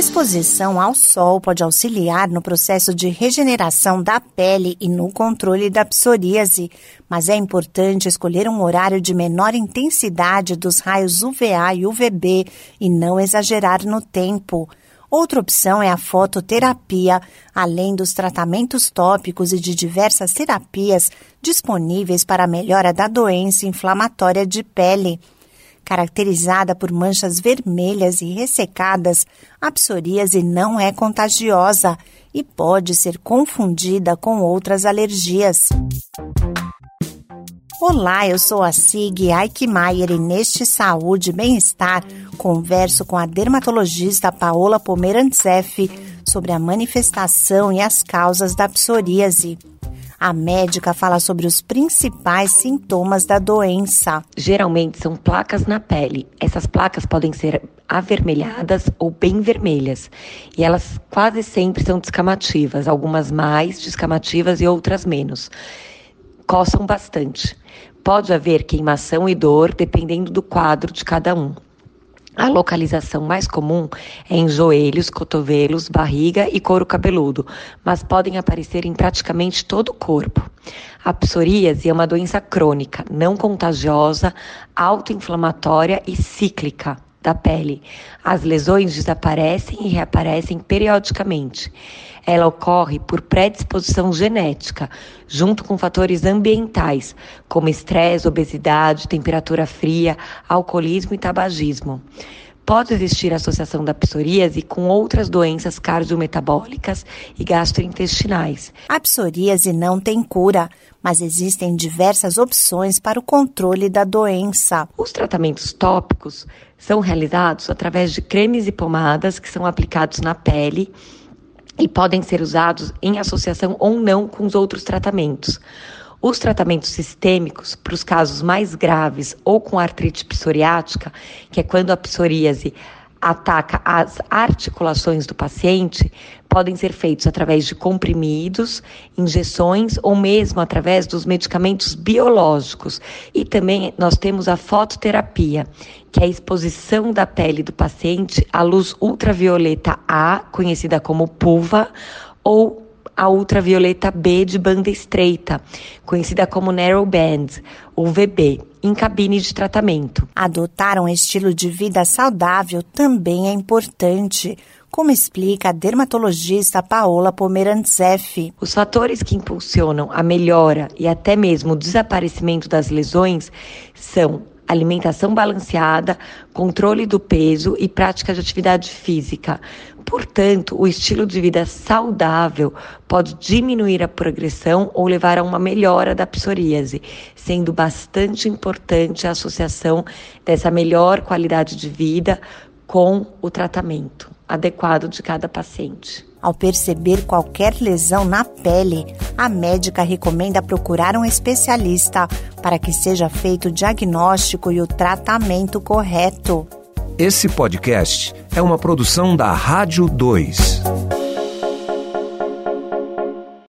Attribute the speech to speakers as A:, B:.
A: Exposição ao sol pode auxiliar no processo de regeneração da pele e no controle da psoríase, mas é importante escolher um horário de menor intensidade dos raios UVA e UVB e não exagerar no tempo. Outra opção é a fototerapia, além dos tratamentos tópicos e de diversas terapias disponíveis para a melhora da doença inflamatória de pele. Caracterizada por manchas vermelhas e ressecadas, a psoríase não é contagiosa e pode ser confundida com outras alergias. Olá, eu sou a Sig Aikmaier e neste Saúde e Bem-Estar converso com a dermatologista Paola Pomerantzeff sobre a manifestação e as causas da psoríase. A médica fala sobre os principais sintomas da doença.
B: Geralmente são placas na pele. Essas placas podem ser avermelhadas ou bem vermelhas. E elas quase sempre são descamativas, algumas mais descamativas e outras menos. Coçam bastante. Pode haver queimação e dor dependendo do quadro de cada um. A localização mais comum é em joelhos, cotovelos, barriga e couro cabeludo, mas podem aparecer em praticamente todo o corpo. A psoríase é uma doença crônica, não contagiosa, autoinflamatória e cíclica da pele. As lesões desaparecem e reaparecem periodicamente. Ela ocorre por predisposição genética, junto com fatores ambientais, como estresse, obesidade, temperatura fria, alcoolismo e tabagismo. Pode existir associação da psoríase com outras doenças cardiometabólicas e gastrointestinais.
A: A psoríase não tem cura, mas existem diversas opções para o controle da doença.
B: Os tratamentos tópicos são realizados através de cremes e pomadas que são aplicados na pele e podem ser usados em associação ou não com os outros tratamentos. Os tratamentos sistêmicos, para os casos mais graves ou com artrite psoriática, que é quando a psoríase ataca as articulações do paciente, podem ser feitos através de comprimidos, injeções ou mesmo através dos medicamentos biológicos. E também nós temos a fototerapia, que é a exposição da pele do paciente à luz ultravioleta A, conhecida como PUVA, ou a ultravioleta B de banda estreita, conhecida como narrow band, UVB, em cabine de tratamento.
A: Adotar um estilo de vida saudável também é importante, como explica a dermatologista Paola Pomerantzeff.
B: Os fatores que impulsionam a melhora e até mesmo o desaparecimento das lesões são alimentação balanceada, controle do peso e prática de atividade física. Portanto, o estilo de vida saudável pode diminuir a progressão ou levar a uma melhora da psoríase, sendo bastante importante a associação dessa melhor qualidade de vida com o tratamento adequado de cada paciente.
A: Ao perceber qualquer lesão na pele, a médica recomenda procurar um especialista para que seja feito o diagnóstico e o tratamento correto.
C: Esse podcast é uma produção da Rádio 2.